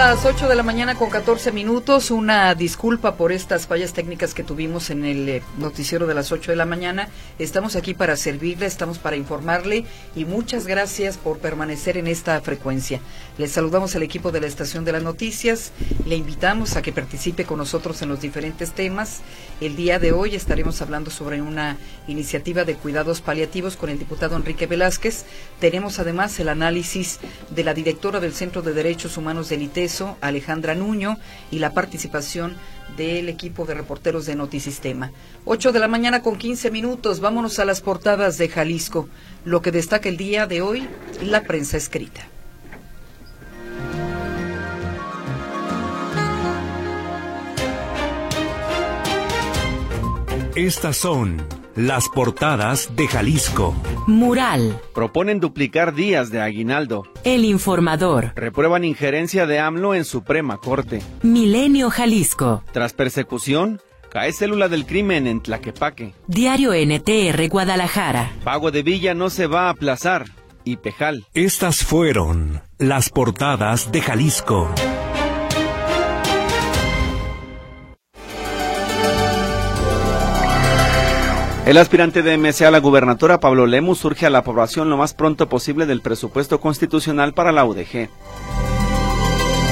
las 8 de la mañana con 14 minutos. Una disculpa por estas fallas técnicas que tuvimos en el eh, noticiero de las 8 de la mañana. Estamos aquí para servirle, estamos para informarle y muchas gracias por permanecer en esta frecuencia. Le saludamos al equipo de la Estación de las Noticias. Le invitamos a que participe con nosotros en los diferentes temas. El día de hoy estaremos hablando sobre una iniciativa de cuidados paliativos con el diputado Enrique Velázquez. Tenemos además el análisis de la directora del Centro de Derechos Humanos del Alejandra Nuño, y la participación del equipo de reporteros de Notisistema. 8 de la mañana con 15 minutos. Vámonos a las portadas de Jalisco. Lo que destaca el día de hoy, la prensa escrita. Estas son las portadas de Jalisco. Mural. Proponen duplicar días de aguinaldo. El informador. Reprueban injerencia de AMLO en Suprema Corte. Milenio Jalisco. Tras persecución, cae célula del crimen en Tlaquepaque. Diario NTR Guadalajara. Pago de Villa no se va a aplazar. Y Pejal. Estas fueron las portadas de Jalisco. El aspirante de MC a la gubernatura, Pablo Lemus, surge a la aprobación lo más pronto posible del presupuesto constitucional para la UDG.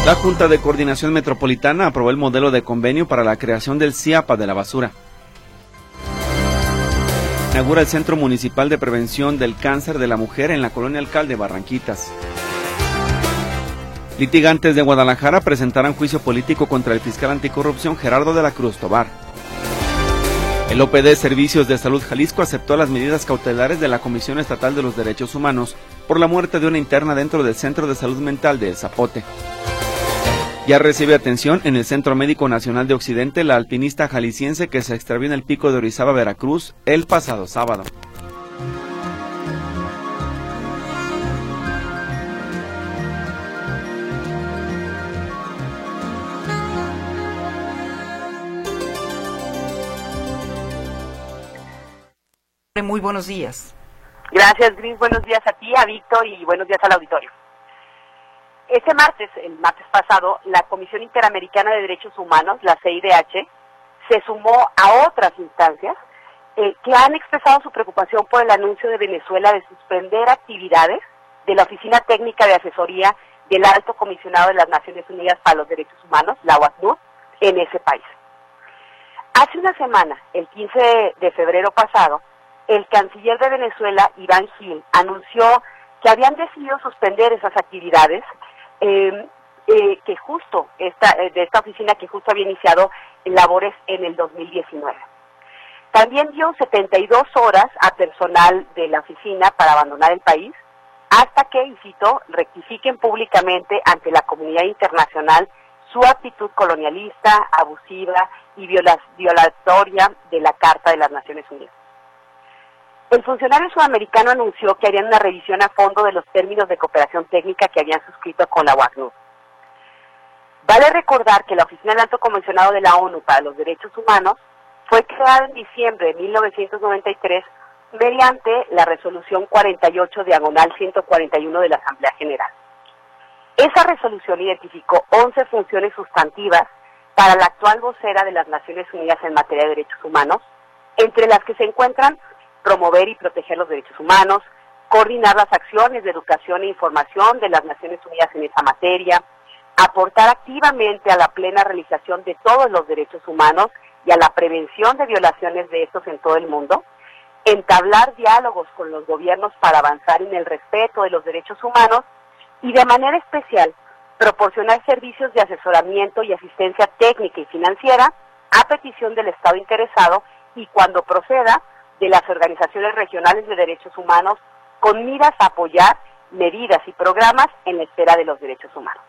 La Junta de Coordinación Metropolitana aprobó el modelo de convenio para la creación del CIAPA de la basura. Inaugura el Centro Municipal de Prevención del Cáncer de la Mujer en la colonia Alcalde Barranquitas. Litigantes de Guadalajara presentarán juicio político contra el fiscal anticorrupción Gerardo de la Cruz Tobar. El OPD Servicios de Salud Jalisco aceptó las medidas cautelares de la Comisión Estatal de los Derechos Humanos por la muerte de una interna dentro del Centro de Salud Mental de El Zapote. Ya recibe atención en el Centro Médico Nacional de Occidente la alpinista jalisciense que se extravió en el pico de Orizaba, Veracruz, el pasado sábado. Muy buenos días. Gracias, Gris. Buenos días a ti, a Víctor y buenos días al auditorio. Este martes, el martes pasado, la Comisión Interamericana de Derechos Humanos, la CIDH, se sumó a otras instancias eh, que han expresado su preocupación por el anuncio de Venezuela de suspender actividades de la Oficina Técnica de Asesoría del Alto Comisionado de las Naciones Unidas para los Derechos Humanos, la OACNUD, en ese país. Hace una semana, el 15 de febrero pasado, el canciller de Venezuela, Iván Gil, anunció que habían decidido suspender esas actividades eh, eh, que justo esta, eh, de esta oficina que justo había iniciado labores en el 2019. También dio 72 horas a personal de la oficina para abandonar el país hasta que, y rectifiquen públicamente ante la comunidad internacional su actitud colonialista, abusiva y violatoria de la Carta de las Naciones Unidas. El funcionario sudamericano anunció que harían una revisión a fondo de los términos de cooperación técnica que habían suscrito con la UACNUR. Vale recordar que la Oficina del Alto Convencionado de la ONU para los Derechos Humanos fue creada en diciembre de 1993 mediante la resolución 48 diagonal 141 de la Asamblea General. Esa resolución identificó 11 funciones sustantivas para la actual vocera de las Naciones Unidas en materia de derechos humanos, entre las que se encuentran promover y proteger los derechos humanos, coordinar las acciones de educación e información de las Naciones Unidas en esa materia, aportar activamente a la plena realización de todos los derechos humanos y a la prevención de violaciones de estos en todo el mundo, entablar diálogos con los gobiernos para avanzar en el respeto de los derechos humanos y de manera especial proporcionar servicios de asesoramiento y asistencia técnica y financiera a petición del Estado interesado y cuando proceda de las organizaciones regionales de derechos humanos con miras a apoyar medidas y programas en la esfera de los derechos humanos.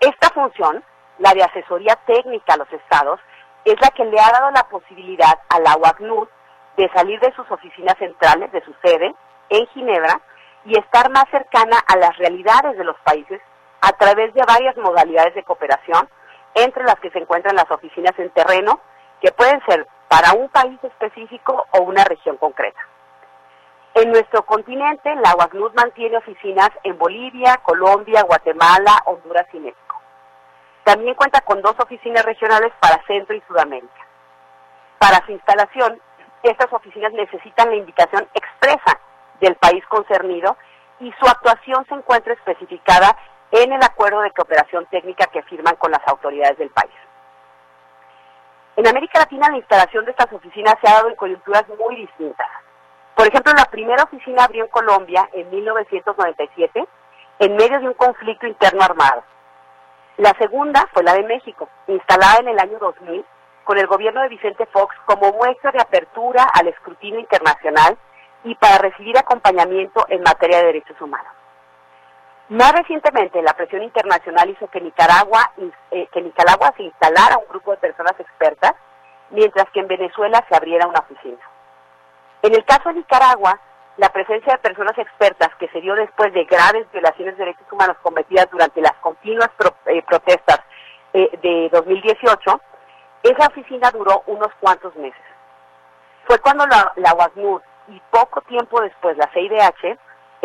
Esta función, la de asesoría técnica a los estados, es la que le ha dado la posibilidad a la UACNUR de salir de sus oficinas centrales, de su sede, en Ginebra, y estar más cercana a las realidades de los países a través de varias modalidades de cooperación, entre las que se encuentran las oficinas en terreno, que pueden ser para un país específico o una región concreta. En nuestro continente, la UACNUR mantiene oficinas en Bolivia, Colombia, Guatemala, Honduras y México. También cuenta con dos oficinas regionales para Centro y Sudamérica. Para su instalación, estas oficinas necesitan la indicación expresa del país concernido y su actuación se encuentra especificada en el acuerdo de cooperación técnica que firman con las autoridades del país. En América Latina la instalación de estas oficinas se ha dado en coyunturas muy distintas. Por ejemplo, la primera oficina abrió en Colombia en 1997 en medio de un conflicto interno armado. La segunda fue la de México, instalada en el año 2000 con el gobierno de Vicente Fox como muestra de apertura al escrutinio internacional y para recibir acompañamiento en materia de derechos humanos. Más recientemente, la presión internacional hizo que Nicaragua, eh, que Nicaragua se instalara un grupo de personas expertas, mientras que en Venezuela se abriera una oficina. En el caso de Nicaragua, la presencia de personas expertas que se dio después de graves violaciones de derechos humanos cometidas durante las continuas eh, protestas eh, de 2018, esa oficina duró unos cuantos meses. Fue cuando la, la y poco tiempo después la CIDH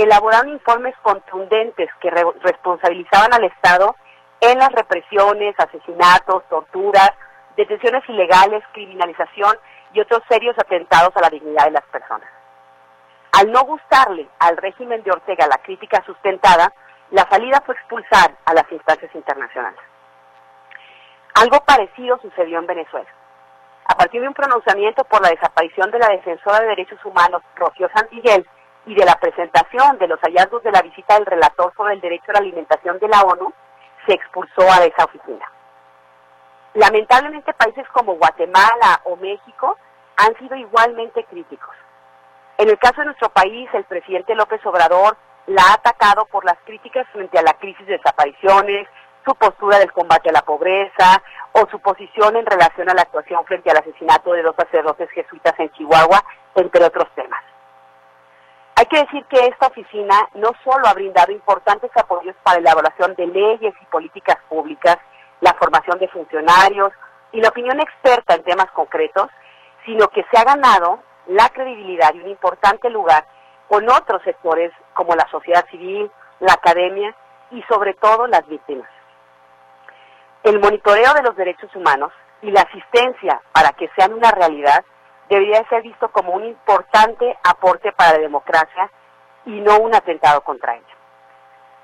elaboraron informes contundentes que responsabilizaban al Estado en las represiones, asesinatos, torturas, detenciones ilegales, criminalización y otros serios atentados a la dignidad de las personas. Al no gustarle al régimen de Ortega la crítica sustentada, la salida fue expulsar a las instancias internacionales. Algo parecido sucedió en Venezuela. A partir de un pronunciamiento por la desaparición de la defensora de derechos humanos, Rocío Santiguel, y de la presentación de los hallazgos de la visita del relator sobre el derecho a la alimentación de la ONU, se expulsó a esa oficina. Lamentablemente países como Guatemala o México han sido igualmente críticos. En el caso de nuestro país, el presidente López Obrador la ha atacado por las críticas frente a la crisis de desapariciones, su postura del combate a la pobreza o su posición en relación a la actuación frente al asesinato de dos sacerdotes jesuitas en Chihuahua, entre otros temas. Hay que decir que esta oficina no solo ha brindado importantes apoyos para la elaboración de leyes y políticas públicas, la formación de funcionarios y la opinión experta en temas concretos, sino que se ha ganado la credibilidad y un importante lugar con otros sectores como la sociedad civil, la academia y sobre todo las víctimas. El monitoreo de los derechos humanos y la asistencia para que sean una realidad debería ser visto como un importante aporte para la democracia y no un atentado contra ella.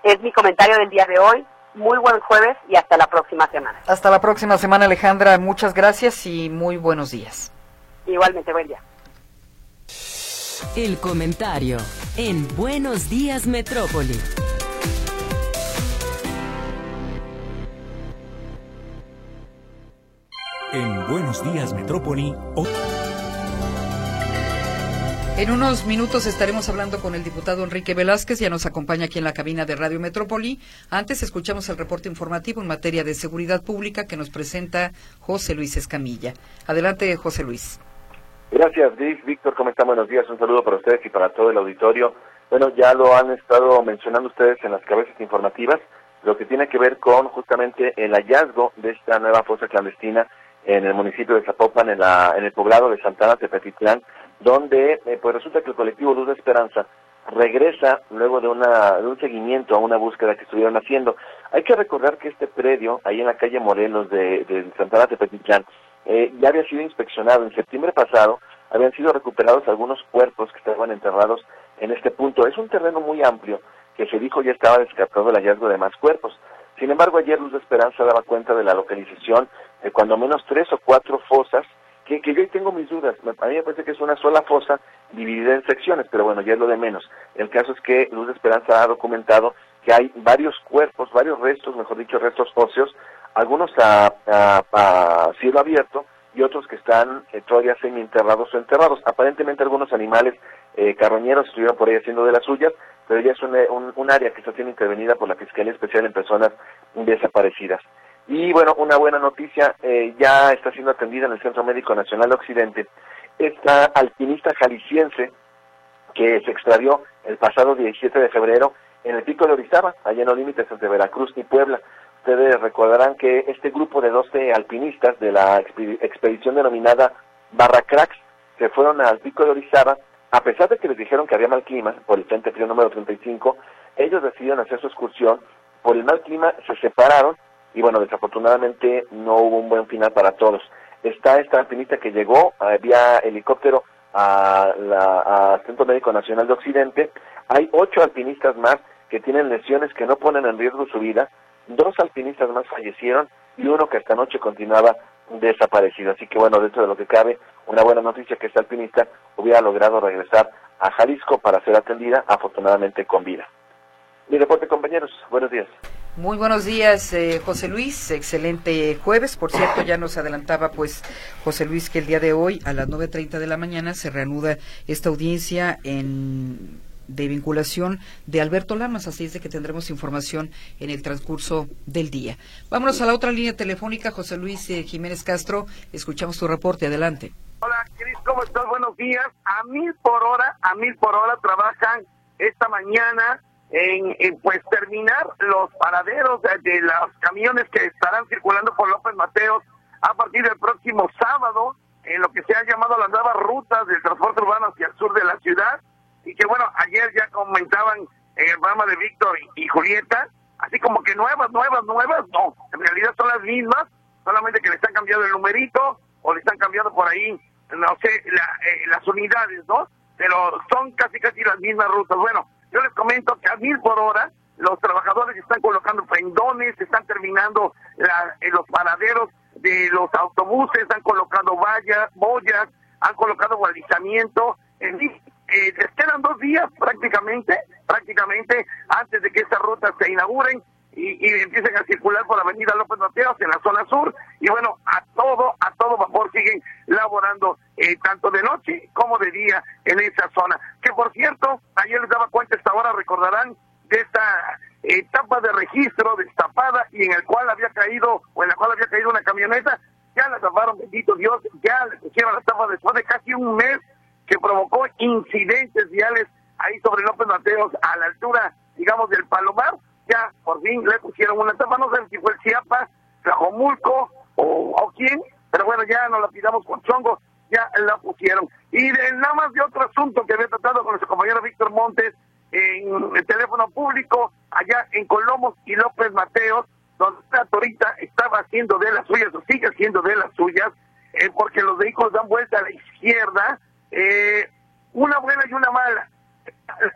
Es mi comentario del día de hoy. Muy buen jueves y hasta la próxima semana. Hasta la próxima semana, Alejandra. Muchas gracias y muy buenos días. Igualmente, buen día. El comentario en Buenos Días Metrópoli. En Buenos Días Metrópoli. En unos minutos estaremos hablando con el diputado Enrique Velázquez, ya nos acompaña aquí en la cabina de Radio Metrópoli. Antes escuchamos el reporte informativo en materia de seguridad pública que nos presenta José Luis Escamilla. Adelante, José Luis. Gracias, Dick. Víctor, ¿cómo están? Buenos días. Un saludo para ustedes y para todo el auditorio. Bueno, ya lo han estado mencionando ustedes en las cabezas informativas, lo que tiene que ver con justamente el hallazgo de esta nueva fosa clandestina en el municipio de Zapopan, en, la, en el poblado de Santana, Tepetitlán, donde eh, pues resulta que el colectivo Luz de Esperanza regresa luego de, una, de un seguimiento a una búsqueda que estuvieron haciendo. Hay que recordar que este predio, ahí en la calle Morelos de, de Santana Tepetitlán, eh, ya había sido inspeccionado. En septiembre pasado habían sido recuperados algunos cuerpos que estaban enterrados en este punto. Es un terreno muy amplio que se dijo ya estaba descartado el hallazgo de más cuerpos. Sin embargo, ayer Luz de Esperanza daba cuenta de la localización de cuando menos tres o cuatro fosas que, que yo tengo mis dudas. A mí me parece que es una sola fosa dividida en secciones, pero bueno, ya es lo de menos. El caso es que Luz de Esperanza ha documentado que hay varios cuerpos, varios restos, mejor dicho, restos óseos, algunos a, a, cielo abierto y otros que están eh, todavía semi-enterrados o enterrados. Aparentemente algunos animales eh, carroñeros estuvieron por ahí haciendo de las suyas, pero ya es un, un, un área que está siendo intervenida por la Fiscalía Especial en Personas Desaparecidas. Y bueno, una buena noticia, eh, ya está siendo atendida en el Centro Médico Nacional Occidente esta alpinista jalisciense que se extravió el pasado 17 de febrero en el pico de Orizaba, allá en los límites entre Veracruz y Puebla. Ustedes recordarán que este grupo de 12 alpinistas de la expedición denominada Barra Cracks se fueron al pico de Orizaba A pesar de que les dijeron que había mal clima por el Frente Frío número 35, ellos decidieron hacer su excursión. Por el mal clima se separaron y bueno, desafortunadamente no hubo un buen final para todos. Está esta alpinista que llegó vía helicóptero al Centro Médico Nacional de Occidente. Hay ocho alpinistas más que tienen lesiones que no ponen en riesgo su vida. Dos alpinistas más fallecieron y uno que esta noche continuaba desaparecido. Así que bueno, dentro de lo que cabe, una buena noticia que esta alpinista hubiera logrado regresar a Jalisco para ser atendida, afortunadamente con vida. Mi reporte, compañeros. Buenos días. Muy buenos días, eh, José Luis. Excelente jueves. Por cierto, ya nos adelantaba, pues, José Luis, que el día de hoy, a las 9.30 de la mañana, se reanuda esta audiencia en de vinculación de Alberto Lamas, así es de que tendremos información en el transcurso del día. Vámonos a la otra línea telefónica, José Luis eh, Jiménez Castro, escuchamos tu reporte, adelante. Hola, ¿cómo estás? Buenos días. A mil por hora, a mil por hora trabajan esta mañana en, pues terminar los paraderos de, de, los camiones que estarán circulando por López Mateos a partir del próximo sábado en lo que se ha llamado las nuevas rutas del transporte urbano hacia el sur de la ciudad y que bueno, ayer ya comentaban en el programa de Víctor y, Julieta, así como que nuevas, nuevas, nuevas, no, en realidad son las mismas, solamente que le están cambiando el numerito o le están cambiando por ahí, no sé, eh, las unidades, ¿no? Pero son casi, casi las mismas rutas. Bueno, yo les comento que a mil por hora los trabajadores están colocando pendones, están terminando en los paraderos de los autobuses, están colocando vallas, boyas, han colocado balizamiento, en eh, les quedan dos días prácticamente, prácticamente antes de que estas rutas se inauguren y, empiecen a circular por la Avenida López Mateos en la zona sur y bueno, a todo, a todo vapor siguen laborando eh, tanto de noche como de día en esa zona. Que por cierto, ayer les daba cuenta esta hora, recordarán de esta etapa de registro destapada y en el cual había caído, o en la cual había caído una camioneta, ya la taparon, bendito Dios, ya le pusieron la tapa después de casi un mes que provocó incidentes viales ahí sobre López Mateos a la altura, digamos, del Palomar. Ya por fin le pusieron una tapa, no sé si fue el Chiapas, Tlajomulco o, o quién, pero bueno, ya no la pidamos con chongo, ya la pusieron. Y de, nada más de otro asunto que había tratado con nuestro compañero Víctor Montes en el teléfono público, allá en Colomos y López Mateos, donde la torita estaba haciendo de las suyas, o sigue haciendo de las suyas, eh, porque los vehículos dan vuelta a la izquierda, eh, una buena y una mala.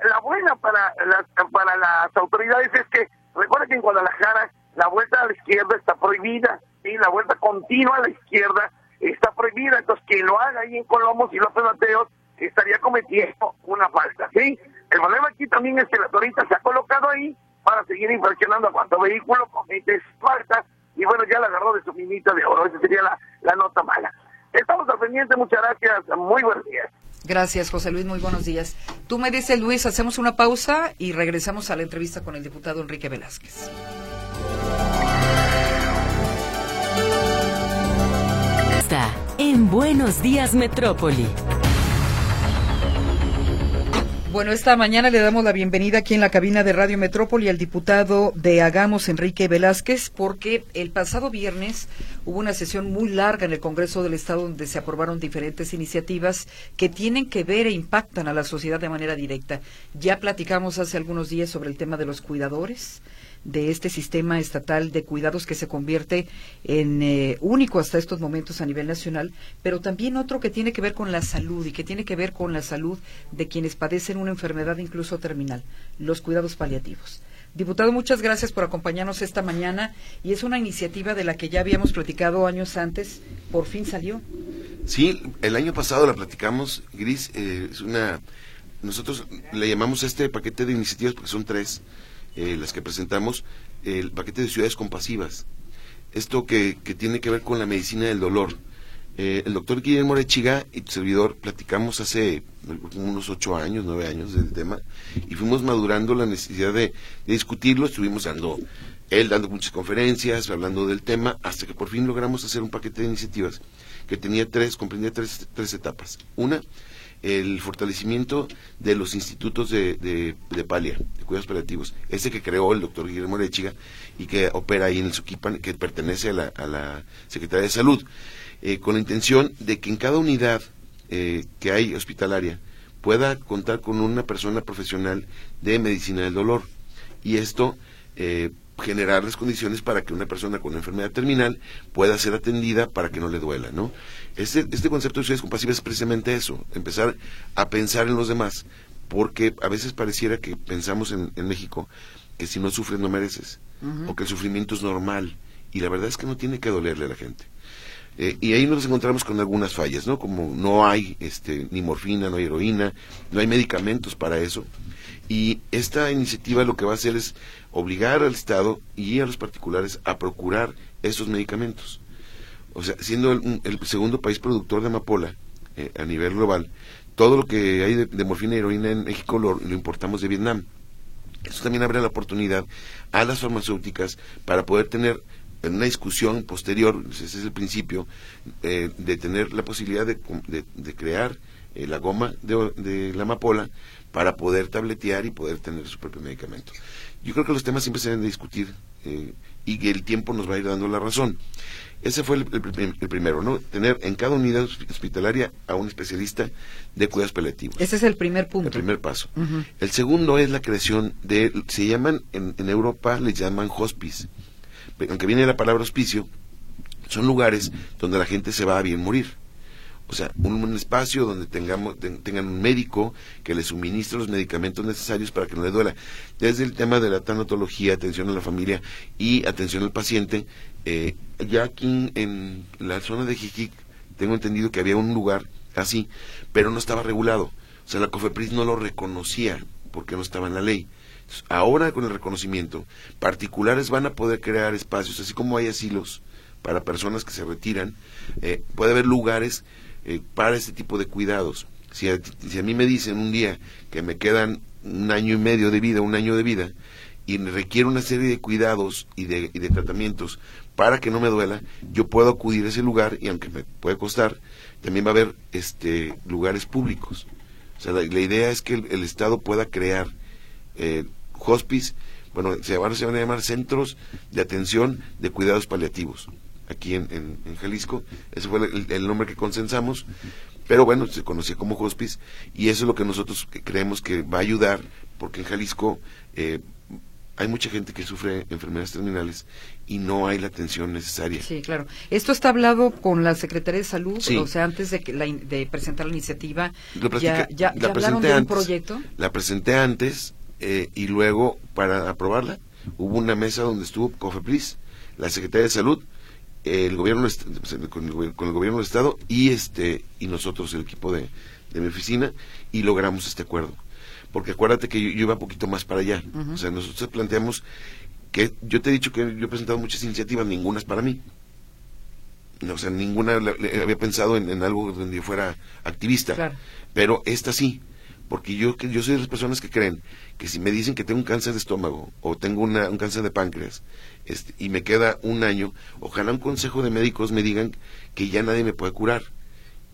La buena para las, para las autoridades es que, recuerden que en Guadalajara la vuelta a la izquierda está prohibida, y la vuelta continua a la izquierda está prohibida, entonces quien lo haga ahí en Colomos y López Mateos estaría cometiendo una falta, ¿sí? El problema aquí también es que la torita se ha colocado ahí para seguir infraccionando a cuanto vehículo comete falta y bueno, ya la agarró de su minita de oro, esa sería la, la nota mala. Estamos al pendiente, muchas gracias, muy buenos días. Gracias, José Luis, muy buenos días. Tú me dices, Luis, hacemos una pausa y regresamos a la entrevista con el diputado Enrique Velázquez. Está en Buenos Días Metrópoli. Bueno, esta mañana le damos la bienvenida aquí en la cabina de Radio Metrópoli al diputado de Hagamos, Enrique Velázquez, porque el pasado viernes hubo una sesión muy larga en el Congreso del Estado donde se aprobaron diferentes iniciativas que tienen que ver e impactan a la sociedad de manera directa. Ya platicamos hace algunos días sobre el tema de los cuidadores, de este sistema estatal de cuidados que se convierte en eh, único hasta estos momentos a nivel nacional, pero también otro que tiene que ver con la salud y que tiene que ver con la salud de quienes padecen una enfermedad incluso terminal, los cuidados paliativos. Diputado, muchas gracias por acompañarnos esta mañana y es una iniciativa de la que ya habíamos platicado años antes, por fin salió. Sí, el año pasado la platicamos, Gris, eh, es una, nosotros le llamamos este paquete de iniciativas porque son tres, eh, las que presentamos, el paquete de ciudades compasivas. Esto que, que tiene que ver con la medicina del dolor. Eh, el doctor Guillermo Rechiga y tu servidor platicamos hace unos ocho años, nueve años del tema y fuimos madurando la necesidad de, discutirlo. Estuvimos dando, él dando muchas conferencias, hablando del tema, hasta que por fin logramos hacer un paquete de iniciativas que tenía tres, comprendía tres, tres etapas. Una, el fortalecimiento de los institutos de, de, palia, de cuidados paliativos, ese que creó el doctor Guillermo Rechiga y que opera ahí en el Suquipan, que pertenece a la, a la Secretaría de Salud, eh, con la intención de que en cada unidad eh, que hay hospitalaria pueda contar con una persona profesional de medicina del dolor. Y esto eh, generar las condiciones para que una persona con enfermedad terminal pueda ser atendida para que no le duela, ¿no? Este, este concepto de ciudades compasivas es precisamente eso, empezar a pensar en los demás, porque a veces pareciera que pensamos en, México que si no sufres no mereces, o que el sufrimiento es normal, y la verdad es que no tiene que dolerle a la gente. Eh, y ahí nos encontramos con algunas fallas, ¿no? Como no hay este, ni morfina, no hay heroína, no hay medicamentos para eso. Y esta iniciativa lo que va a hacer es obligar al Estado y a los particulares a procurar esos medicamentos. O sea, siendo el, segundo país productor de amapola eh, a nivel global, todo lo que hay de, morfina y heroína en México lo, importamos de Vietnam. Eso también abre la oportunidad a las farmacéuticas para poder tener en una discusión posterior, ese es el principio, eh, de tener la posibilidad de, de, crear eh, la goma de, de, la amapola para poder tabletear y poder tener su propio medicamento. Yo creo que los temas siempre se deben de discutir eh, y que el tiempo nos va a ir dando la razón. Ese fue el, primero, ¿no? Tener en cada unidad hospitalaria a un especialista de cuidados paliativos. Ese es el primer punto. El primer paso. El segundo es la creación de, se llaman, en, en Europa le llaman hospice. Aunque viene la palabra hospicio, son lugares donde la gente se va a bien morir o sea, un, espacio donde tengamos, tengan un médico que le suministre los medicamentos necesarios para que no le duela. Desde el tema de la tanatología, atención a la familia y atención al paciente, eh, ya aquí en la zona de Jijic tengo entendido que había un lugar así, pero no estaba regulado. O sea, la COFEPRIS no lo reconocía porque no estaba en la ley. ahora con el reconocimiento, particulares van a poder crear espacios, así como hay asilos para personas que se retiran, eh, puede haber lugares eh, para este tipo de cuidados. Si a, mí me dicen un día que me quedan un año y medio de vida, un año de vida, y requiere una serie de cuidados y de, y de, tratamientos para que no me duela, yo puedo acudir a ese lugar y aunque me puede costar, también va a haber este, lugares públicos. O sea, la, idea es que el, Estado pueda crear eh, hospice, bueno, se van a llamar centros de atención de cuidados paliativos aquí en, en, Jalisco. Ese fue el, nombre que consensamos. Pero bueno, se conocía como hospice y eso es lo que nosotros creemos que va a ayudar porque en Jalisco eh, hay mucha gente que sufre enfermedades terminales y no hay la atención necesaria. Sí, claro. Esto está hablado con la Secretaría de Salud, o sea, antes de, que de presentar la iniciativa, ya, ya, la hablaron de un proyecto. La presenté antes eh, y luego para aprobarla hubo una mesa donde estuvo COFEPRIS, la Secretaría de Salud, el gobierno con el, gobierno del estado y este y nosotros el equipo de, mi oficina y logramos este acuerdo. Porque acuérdate que yo, iba un poquito más para allá. O sea nosotros planteamos que yo te he dicho que yo he presentado muchas iniciativas ninguna es para mí. O sea ninguna había pensado en, algo donde yo fuera activista. Pero esta sí porque yo yo soy de las personas que creen que si me dicen que tengo un cáncer de estómago o tengo una, un cáncer de páncreas y me queda un año, ojalá un consejo de médicos me digan que ya nadie me puede curar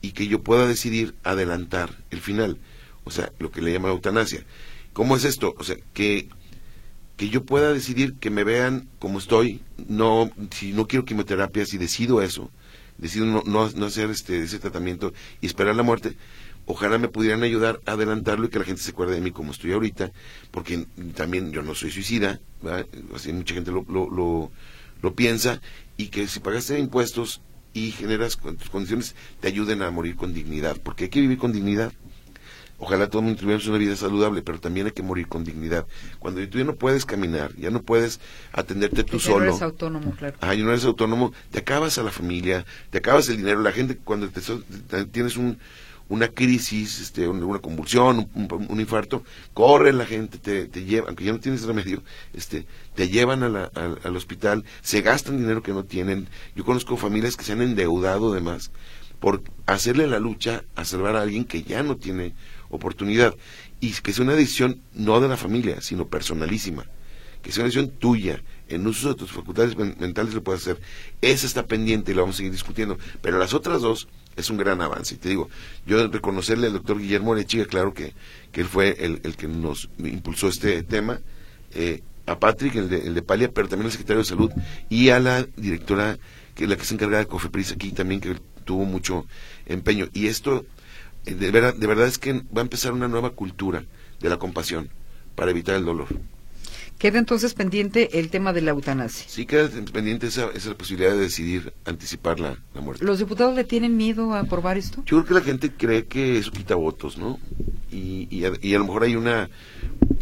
y que yo pueda decidir adelantar el final, o sea, lo que le llama eutanasia. ¿Cómo es esto? O sea, que, que yo pueda decidir que me vean como estoy, no, si no quiero quimioterapia, si decido eso, decido no, no, no hacer este, ese tratamiento y esperar la muerte, ojalá me pudieran ayudar a adelantarlo y que la gente se acuerde de mí como estoy ahorita, porque también yo no soy suicida, así mucha gente lo, lo, lo, piensa, y que si pagaste impuestos y generas tus condiciones, te ayuden a morir con dignidad, porque hay que vivir con dignidad. Ojalá todo el mundo tuviera una vida saludable, pero también hay que morir con dignidad. Cuando tú ya no puedes caminar, ya no puedes atenderte tú solo. No eres autónomo, claro. Ah, no eres autónomo, te acabas a la familia, te acabas el dinero. La gente, cuando te, tienes un, una crisis, este, una convulsión, un, infarto, corre la gente, te, te lleva, aunque ya no tienes remedio, este, te llevan al hospital, se gastan dinero que no tienen. Yo conozco familias que se han endeudado además por hacerle la lucha a salvar a alguien que ya no tiene oportunidad. Y que sea una decisión no de la familia, sino personalísima. Que sea una decisión tuya, en uso de tus facultades mentales lo puedes hacer. Esa está pendiente y la vamos a seguir discutiendo. Pero las otras dos, es un gran avance. Y te digo, yo reconocerle al doctor Guillermo Arechiga, claro que, que él fue el, el que nos impulsó este tema, eh, a Patrick, el de, el de Palia, pero también al secretario de Salud, y a la directora, que la que se encarga de Cofepris aquí también, que tuvo mucho empeño. Y esto eh, de verdad, de verdad es que va a empezar una nueva cultura de la compasión para evitar el dolor. Queda entonces pendiente el tema de la eutanasia. Sí queda pendiente esa, esa posibilidad de decidir anticipar la, la muerte. ¿Los diputados le tienen miedo a aprobar esto? Yo creo que la gente cree que eso quita votos, ¿no? Y, y, a, y a lo mejor hay una,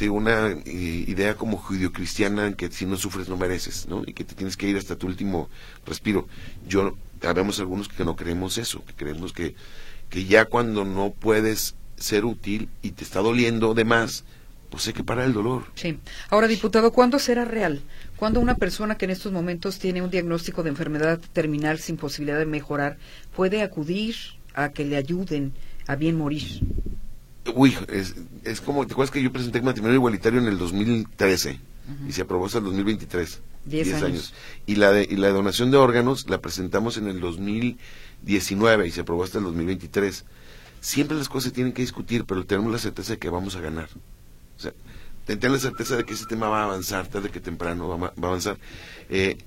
una eh, idea como judio-cristiana en que si no sufres no mereces, ¿no? Y que te tienes que ir hasta tu último respiro. Yo, habemos algunos que no creemos eso, que creemos que, que ya cuando no puedes ser útil y te está doliendo de más, pues hay que parar el dolor. Sí. Ahora, diputado, ¿cuándo será real? ¿Cuándo una persona que en estos momentos tiene un diagnóstico de enfermedad terminal sin posibilidad de mejorar puede acudir a que le ayuden a bien morir? Uy, es, es como, ¿te acuerdas que yo presenté matrimonio igualitario en el 2013 y se aprobó hasta el 2023? Diez años. Y la, de, y la donación de órganos la presentamos en el 2019 y se aprobó hasta el 2023. Siempre las cosas se tienen que discutir, pero tenemos la certeza de que vamos a ganar. Sea, ten la certeza de que ese tema va a avanzar tarde que temprano, va, a- va a avanzar. Eh,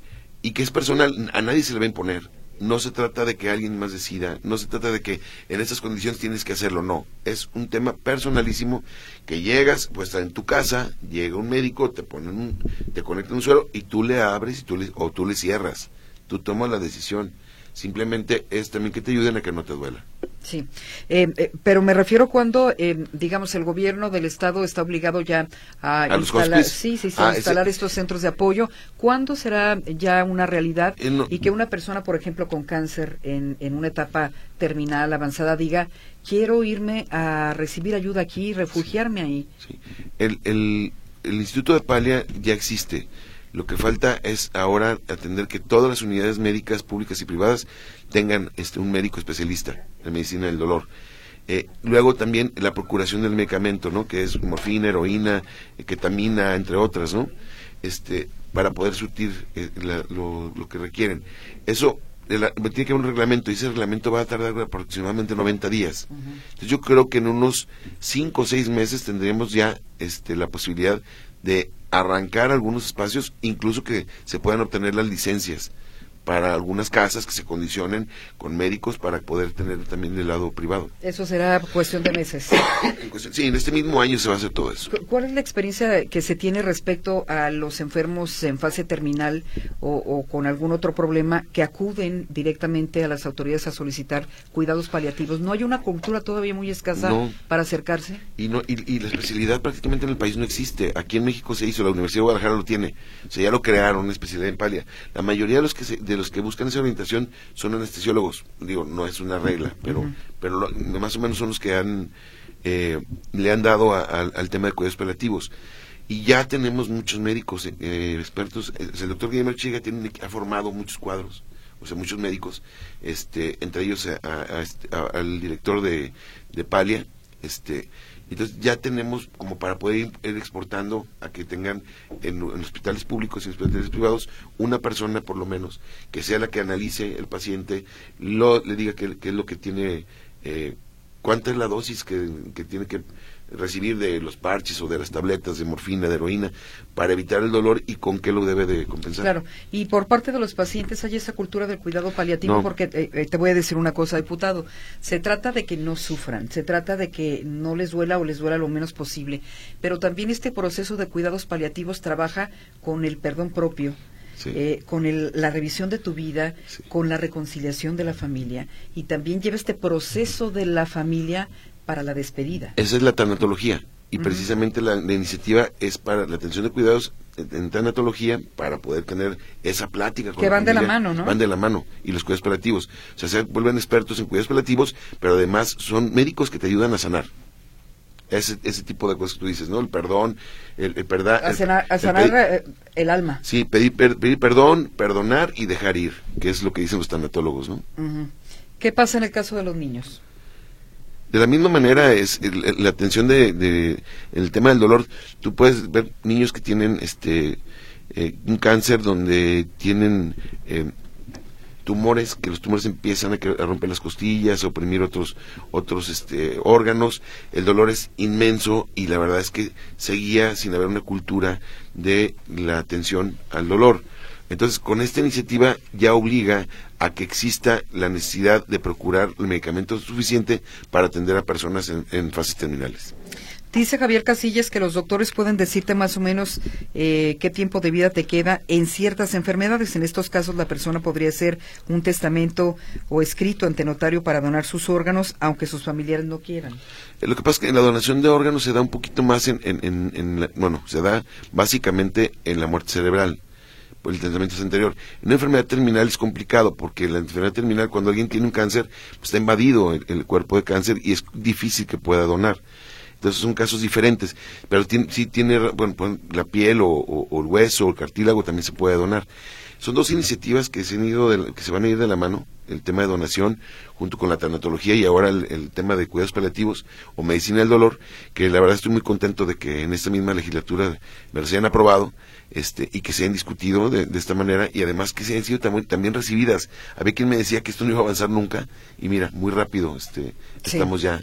y que es personal, a nadie se le va a imponer. No se trata de que alguien más decida, no se trata de que en estas condiciones tienes que hacerlo, no. Es un tema personalísimo que llegas, pues está en tu casa, llega un médico, te ponen un, te conecta un suelo y tú le abres y tú le, o tú le cierras. Tú tomas la decisión. Simplemente es también que te ayuden a que no te duela. Sí, Eh, eh, pero me refiero cuando, eh, digamos, el gobierno del estado está obligado ya a, ¿A los instalar, sí, sí, sí, Ah, a instalar estos centros de apoyo. ¿Cuándo será ya una realidad Eh, no- y que una persona, por ejemplo, con cáncer en, en una etapa terminal avanzada diga, quiero irme a recibir ayuda aquí, refugiarme ahí? Sí. El, el, el Instituto de Palia ya existe. Lo que falta es ahora atender que todas las unidades médicas públicas y privadas tengan este, un médico especialista en medicina del dolor. Eh, luego también la procuración del medicamento, ¿no? Que es morfina, heroína, ketamina, entre otras, ¿no? Este, para poder surtir eh, la- lo, lo que requieren. Eso tiene que haber un reglamento y ese reglamento va a tardar aproximadamente 90 días. Entonces yo creo que en unos 5 o 6 meses tendremos ya este, la posibilidad de arrancar algunos espacios, incluso que se puedan obtener las licencias para algunas casas que se condicionen con médicos para poder tener también el lado privado. Eso será cuestión de meses. Sí, en este mismo año se va a hacer todo eso. ¿Cu- ¿Cuál es la experiencia que se tiene respecto a los enfermos en fase terminal o, o con algún otro problema que acuden directamente a las autoridades a solicitar cuidados paliativos? ¿No hay una cultura todavía muy escasa No. para acercarse? Y, no, y, y la especialidad prácticamente en el país no existe. Aquí en México se hizo, la Universidad de Guadalajara lo tiene. O sea, ya lo crearon, una especialidad en palia. La mayoría de los que, se- de los que buscan esa orientación son anestesiólogos. Digo, no es una regla, pero, pero lo- más o menos son los que han, eh, le han dado a- al- al tema de cuidados paliativos. Y ya tenemos muchos médicos eh, expertos. Eh, El doctor Guillermo Chiga tiene, ha formado muchos cuadros, o sea, muchos médicos, este, entre ellos a este- a- al director de, de Palia, este, entonces ya tenemos como para poder ir, exportando a que tengan en, hospitales públicos y hospitales privados una persona por lo menos que sea la que analice el paciente, lo, le diga qué es lo que tiene, eh, cuánta es la dosis que, que tiene que recibir de los parches o de las tabletas de morfina, de heroína, para evitar el dolor y con qué lo debe de compensar. Claro, y por parte de los pacientes hay esa cultura del cuidado paliativo, No. porque eh, eh, te voy a decir una cosa, diputado, se trata de que no sufran, se trata de que no les duela o les duela lo menos posible, pero también este proceso de cuidados paliativos trabaja con el perdón propio, Sí. eh, con el- la revisión de tu vida, Sí. con la reconciliación de la familia, y también lleva este proceso de la familia para la despedida. Esa es la tanatología. Y precisamente la, la iniciativa es para la atención de cuidados en, tanatología para poder tener esa plática con Que la van de la mano, ¿no? Van de la mano. Y los cuidados paliativos. O sea, se vuelven expertos en cuidados paliativos, pero además son médicos que te ayudan a sanar. Ese, ese tipo de cosas que tú dices, ¿no? El perdón, el, el perda- A sanar, a el sanar, pedir- eh, el alma. sí, pedir, pedir perdón, perdonar y dejar ir, que es lo que dicen los tanatólogos, ¿no? ¿Qué pasa en el caso de los niños? De la misma manera es el- la atención de, de- el tema del dolor. Tú puedes ver niños que tienen este eh, un cáncer donde tienen eh, tumores que los tumores empiezan a, a romper las costillas, a oprimir otros otros este órganos. El dolor es inmenso y la verdad es que seguía sin haber una cultura de la atención al dolor. Entonces, con esta iniciativa ya obliga a que exista la necesidad de procurar el medicamento suficiente para atender a personas en, en fases terminales. Dice Javier Casillas que los doctores pueden decirte más o menos eh, qué tiempo de vida te queda en ciertas enfermedades. En estos casos la persona podría hacer un testamento o escrito ante notario para donar sus órganos, aunque sus familiares no quieran. Eh, Lo que pasa es que en la donación de órganos se da un poquito más en, en, en- en la- bueno, se da básicamente en la muerte cerebral, el tratamiento es anterior. En una enfermedad terminal es complicado porque la enfermedad terminal cuando alguien tiene un cáncer pues, está invadido el, cuerpo de cáncer y es difícil que pueda donar. Entonces son casos diferentes, pero tiene, sí tiene, bueno, pues, la piel o, el hueso o el cartílago también se puede donar. Son dos iniciativas que se, han ido de la- que se van a ir de la mano, el tema de donación junto con la tanatología y ahora el, el tema de cuidados paliativos o medicina del dolor, que la verdad estoy muy contento de que en esta misma legislatura me los hayan aprobado este, y que se hayan discutido de, de esta manera y además que se hayan sido tam- también recibidas. Había quien me decía que esto no iba a avanzar nunca y mira, muy rápido este, Sí. estamos ya...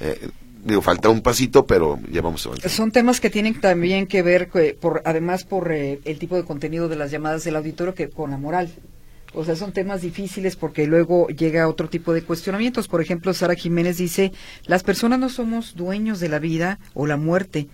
eh, Digo, falta un pasito, pero ya vamos a avanzar. Son temas que tienen también que ver, que por, además por eh, el tipo de contenido de las llamadas del auditorio, que con la moral. O sea, son temas difíciles porque luego llega otro tipo de cuestionamientos. Por ejemplo, Sara Jiménez dice, las personas no somos dueños de la vida o la muerte.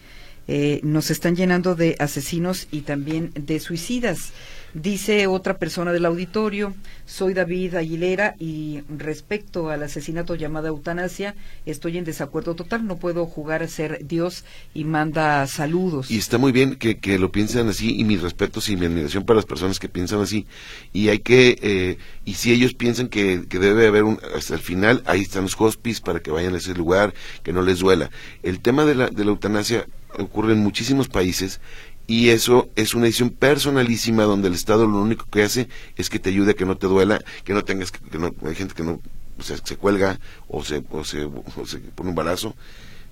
Eh, nos están llenando de asesinos y también de suicidas. Dice otra persona del auditorio, soy David Aguilera y respecto al asesinato llamado eutanasia, estoy en desacuerdo total, no puedo jugar a ser Dios y manda saludos. Y está muy bien que, que lo piensen así y mis respetos y mi admiración para las personas que piensan así. Y hay que, eh, y si ellos piensan que, que debe haber un, hasta el final, ahí están los hospices para que vayan a ese lugar, que no les duela. El tema de la, de la eutanasia ocurre en muchísimos países y eso es una decisión personalísima donde el Estado lo único que hace es que te ayude a que no te duela, que no tengas que, que no, hay gente que no se cuelga o se, o se, o se pone un balazo.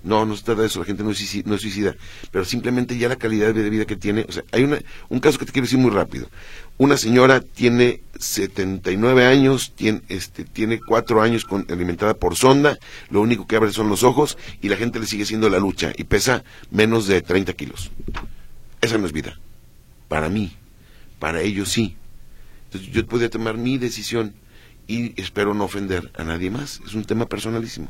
No, no se trata de eso, la gente no es, suicida, pero simplemente ya la calidad de vida que tiene, o sea, hay una, un caso que te quiero decir muy rápido. Una señora tiene 79 años, tiene, este, tiene 4 años con, alimentada por sonda, lo único que abre son los ojos y la gente le sigue haciendo la lucha y pesa menos de 30 kilos. Esa no es vida. Para mí, para ellos sí. Entonces yo podría tomar mi decisión y espero no ofender a nadie más. Es un tema personalísimo.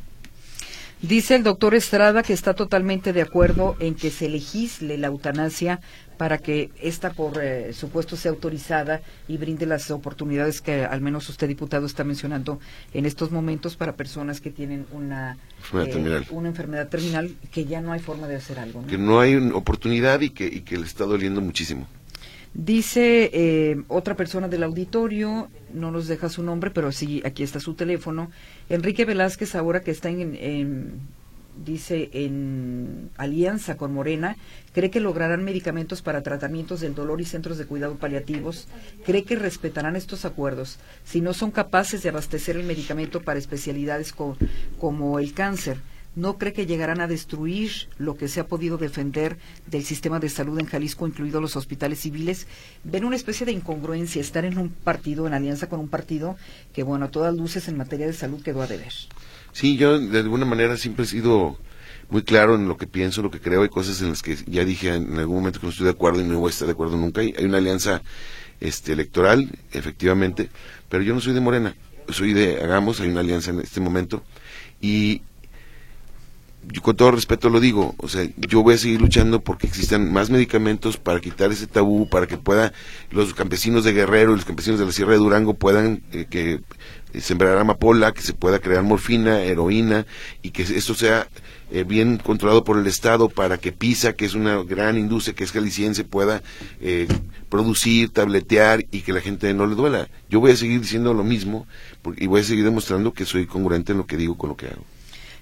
Dice el doctor Estrada que está totalmente de acuerdo en que se legisle la eutanasia para que esta, por eh, supuesto, sea autorizada y brinde las oportunidades que al menos usted, diputado, está mencionando en estos momentos para personas que tienen una, Enfermedad terminal. una enfermedad terminal que ya no hay forma de hacer algo. ¿no? Que no hay oportunidad y que, y que le está doliendo muchísimo. Dice eh, otra persona del auditorio, no nos deja su nombre, pero sí, aquí está su teléfono. Enrique Velázquez, ahora que está en, dice, en alianza con Morena, cree que lograrán medicamentos para tratamientos del dolor y centros de cuidado paliativos, cree que respetarán estos acuerdos si no son capaces de abastecer el medicamento para especialidades co- como el cáncer. ¿No cree que llegarán a destruir lo que se ha podido defender del sistema de salud en Jalisco, incluidos los hospitales civiles? Ven una especie de incongruencia estar en un partido, en alianza con un partido que, bueno, a todas luces en materia de salud quedó a deber. Sí, yo de alguna manera siempre he sido muy claro en lo que pienso, lo que creo. Hay cosas en las que ya dije en algún momento que no estoy de acuerdo y no voy a estar de acuerdo nunca. Hay, una alianza este, electoral, efectivamente, pero yo no soy de Morena. Soy de Hagamos, hay una alianza en este momento. Y yo con todo respeto lo digo, o sea, yo voy a seguir luchando porque existan más medicamentos para quitar ese tabú, para que pueda los campesinos de Guerrero y los campesinos de la Sierra de Durango puedan eh, que eh, sembrar amapola, que se pueda crear morfina, heroína y que esto sea eh, bien controlado por el Estado para que PISA, que es una gran industria que es jalisciense, pueda eh, producir, tabletear y que la gente no le duela. Yo voy a seguir diciendo lo mismo porque- y voy a seguir demostrando que soy congruente en lo que digo con lo que hago.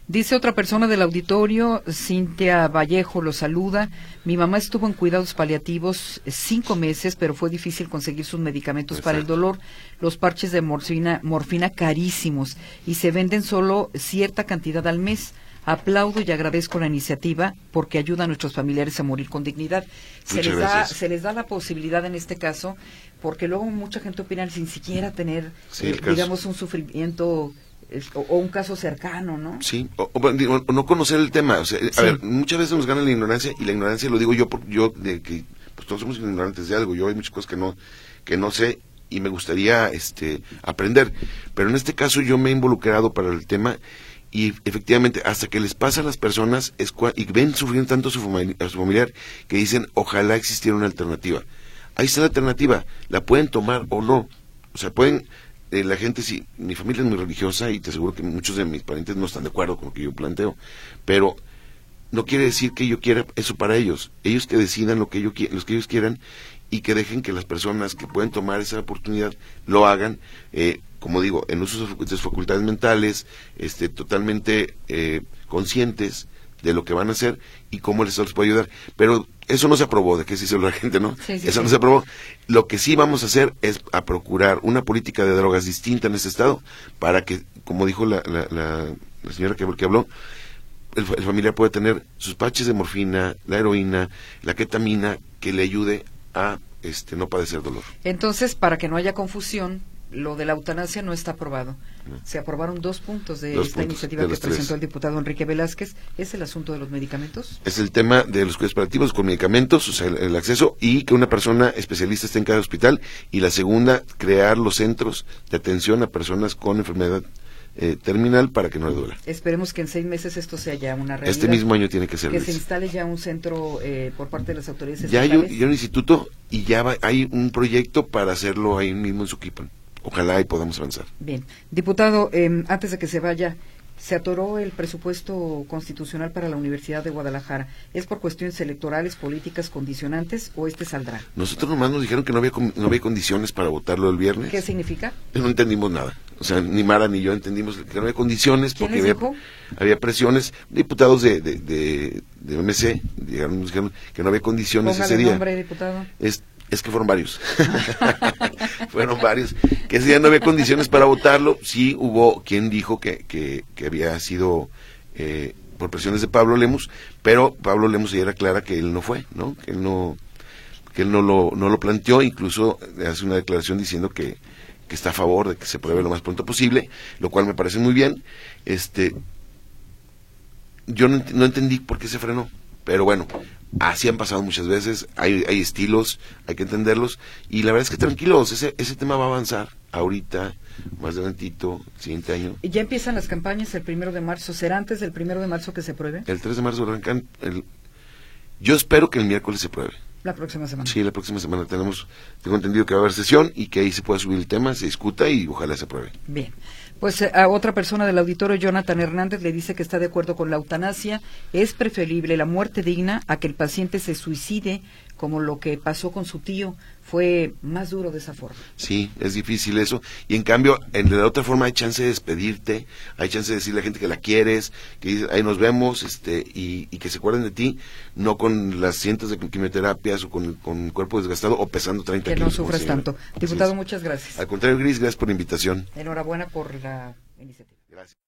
Dice otra persona del auditorio, Cintia Vallejo lo saluda. Mi mamá estuvo en cuidados paliativos cinco meses, pero fue difícil conseguir sus medicamentos para el dolor. Los parches de morfina, morfina carísimos y se venden solo cierta cantidad al mes. Aplaudo y agradezco la iniciativa porque ayuda a nuestros familiares a morir con dignidad. Se Muchas les, da, se les da la posibilidad en este caso, porque luego mucha gente opina sin siquiera tener, Sí, eh, digamos, un sufrimiento o, o un caso cercano, ¿no? Sí, o, no conocer el tema. O sea, a Sí. ver, muchas veces nos gana la ignorancia y la ignorancia lo digo yo, por, yo de que pues todos somos ignorantes de algo. Yo hay muchas cosas que no, que no sé y me gustaría este, aprender. Pero en este caso yo me he involucrado para el tema y efectivamente hasta que les pasa a las personas es y ven sufriendo tanto a su, a su familiar que dicen ojalá existiera una alternativa. Ahí está la alternativa, la pueden tomar o no. O sea, pueden, eh, la gente, sí, mi familia es muy religiosa y te aseguro que muchos de mis parientes no están de acuerdo con lo que yo planteo, pero no quiere decir que yo quiera eso para ellos. Ellos que decidan lo que, lo que ellos quieran y que dejen que las personas que pueden tomar esa oportunidad lo hagan, eh, como digo, en uso de sus facultades mentales, este, totalmente eh, conscientes de lo que van a hacer y cómo el Estado les puede ayudar. Pero eso no se aprobó, de que se hizo la gente, ¿no? eso no se aprobó. Lo que sí vamos a hacer es a procurar una política de drogas distinta en ese Estado para que, como dijo la, la, la, señora que, que habló, el, el, familiar puede tener sus paches de morfina, la heroína, la ketamina, que le ayude a este, no padecer dolor. Entonces, para que no haya confusión, lo de la eutanasia no está aprobado. Se aprobaron dos puntos de esta iniciativa que presentó el diputado Enrique Velázquez. ¿Es el asunto de los medicamentos? Es el tema de los cuidados paliativos con medicamentos, o sea, el, acceso y que una persona especialista esté en cada hospital. Y la segunda, crear los centros de atención a personas con enfermedad eh, terminal para que no le duela. Esperemos que en seis meses esto sea ya una realidad. Este mismo año tiene que ser. Que se instale ya un centro eh, por parte de las autoridades. Ya hay, un, un, instituto y ya hay un proyecto para hacerlo ahí mismo en Suquipan. Ojalá y podamos avanzar. Bien. Diputado, eh, antes de que se vaya, se atoró el presupuesto constitucional para la Universidad de Guadalajara. ¿Es por cuestiones electorales, políticas, condicionantes o este saldrá? Nosotros nomás nos dijeron que no había, no había condiciones para votarlo el viernes. ¿Qué significa? No entendimos nada. O sea, ni Mara ni yo entendimos que no había condiciones porque había, había, presiones. Diputados de, de, de, de MC llegaron, nos dijeron que no había condiciones ese día. nombre, diputado. Es, es que fueron varios. fueron varios. Que ese día no había condiciones para votarlo. Sí hubo quien dijo que, que, que había sido eh, por presiones de Pablo Lemus, pero Pablo Lemus ya era clara que él no fue, ¿no? Que él no, que él no lo, no lo planteó. Incluso hace una declaración diciendo que, que está a favor de que se pruebe lo más pronto posible, lo cual me parece muy bien. Este, yo no entendí por qué se frenó, pero bueno, Así han pasado muchas veces, hay, hay estilos, hay que entenderlos, y la verdad es que tranquilos, ese, ese tema va a avanzar ahorita, más adelantito, siguiente año. ¿Y ya empiezan las campañas el primero de marzo? ¿Será antes del primero de marzo que se pruebe? El 3 de marzo arrancan, el, yo espero que el miércoles se pruebe. La próxima semana. Sí, la próxima semana tenemos, tengo entendido que va a haber sesión y que ahí se pueda subir el tema, se discuta y ojalá se apruebe. Bien. Pues eh, a otra persona del auditorio, Jonathan Hernández, le dice que está de acuerdo con la eutanasia. Es preferible la muerte digna a que el paciente se suicide, como lo que pasó con su tío. Fue más duro de esa forma. Sí, es difícil eso. Y en cambio, en la otra forma hay chance de despedirte, hay chance de decirle a la gente que la quieres, que ahí nos vemos, este, y, que se acuerden de ti, no con las cientos de quimioterapias o con, con cuerpo desgastado o pesando 30 kilos. Que no sufras tanto. Diputado, muchas gracias. Al contrario, Gris, gracias por la invitación. Enhorabuena por la iniciativa. Gracias.